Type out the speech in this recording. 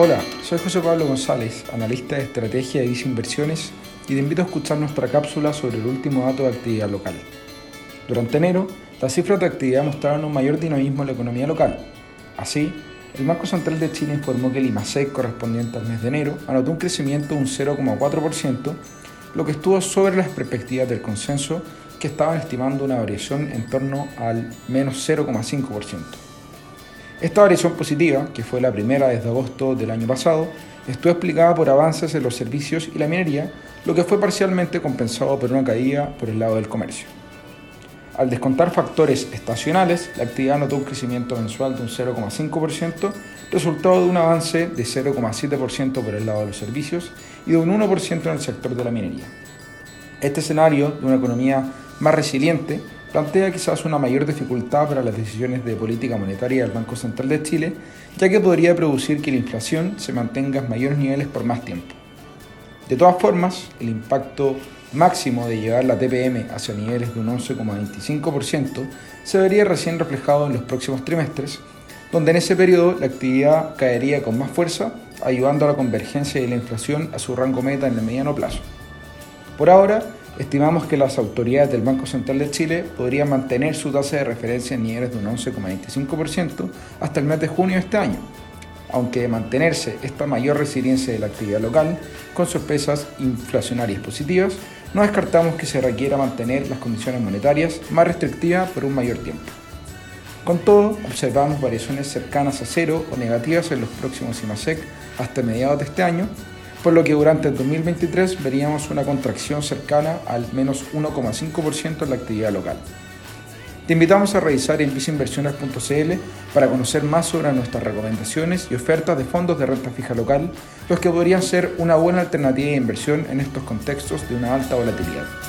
Hola, soy José Pablo González, analista de estrategia de Visa Inversiones y te invito a escuchar nuestra cápsula sobre el último dato de actividad local. Durante enero, las cifras de actividad mostraron un mayor dinamismo en la economía local. Así, el Banco Central de Chile informó que el IMASEC correspondiente al mes de enero anotó un crecimiento de un 0,4%, lo que estuvo sobre las perspectivas del consenso que estaban estimando una variación en torno al menos 0,5%. Esta variación positiva, que fue la primera desde agosto del año pasado, estuvo explicada por avances en los servicios y la minería, lo que fue parcialmente compensado por una caída por el lado del comercio. Al descontar factores estacionales, la actividad notó un crecimiento mensual de un 0,5%, resultado de un avance de 0,7% por el lado de los servicios y de un 1% en el sector de la minería. Este escenario de una economía más resiliente plantea quizás una mayor dificultad para las decisiones de política monetaria del Banco Central de Chile, ya que podría producir que la inflación se mantenga en mayores niveles por más tiempo. De todas formas, el impacto máximo de llevar la TPM hacia niveles de un 11,25% se vería recién reflejado en los próximos trimestres, donde en ese periodo la actividad caería con más fuerza, ayudando a la convergencia de la inflación a su rango meta en el mediano plazo. Por ahora, estimamos que las autoridades del Banco Central de Chile podrían mantener su tasa de referencia en niveles de un 11,25% hasta el mes de junio de este año, aunque de mantenerse esta mayor resiliencia de la actividad local, con sorpresas inflacionarias positivas, no descartamos que se requiera mantener las condiciones monetarias más restrictivas por un mayor tiempo. Con todo, observamos variaciones cercanas a cero o negativas en los próximos IMASEC hasta mediados de este año, por lo que durante el 2023 veríamos una contracción cercana al menos 1,5% en la actividad local. Te invitamos a revisar en viceinversiones.cl para conocer más sobre nuestras recomendaciones y ofertas de fondos de renta fija local, los que podrían ser una buena alternativa de inversión en estos contextos de una alta volatilidad.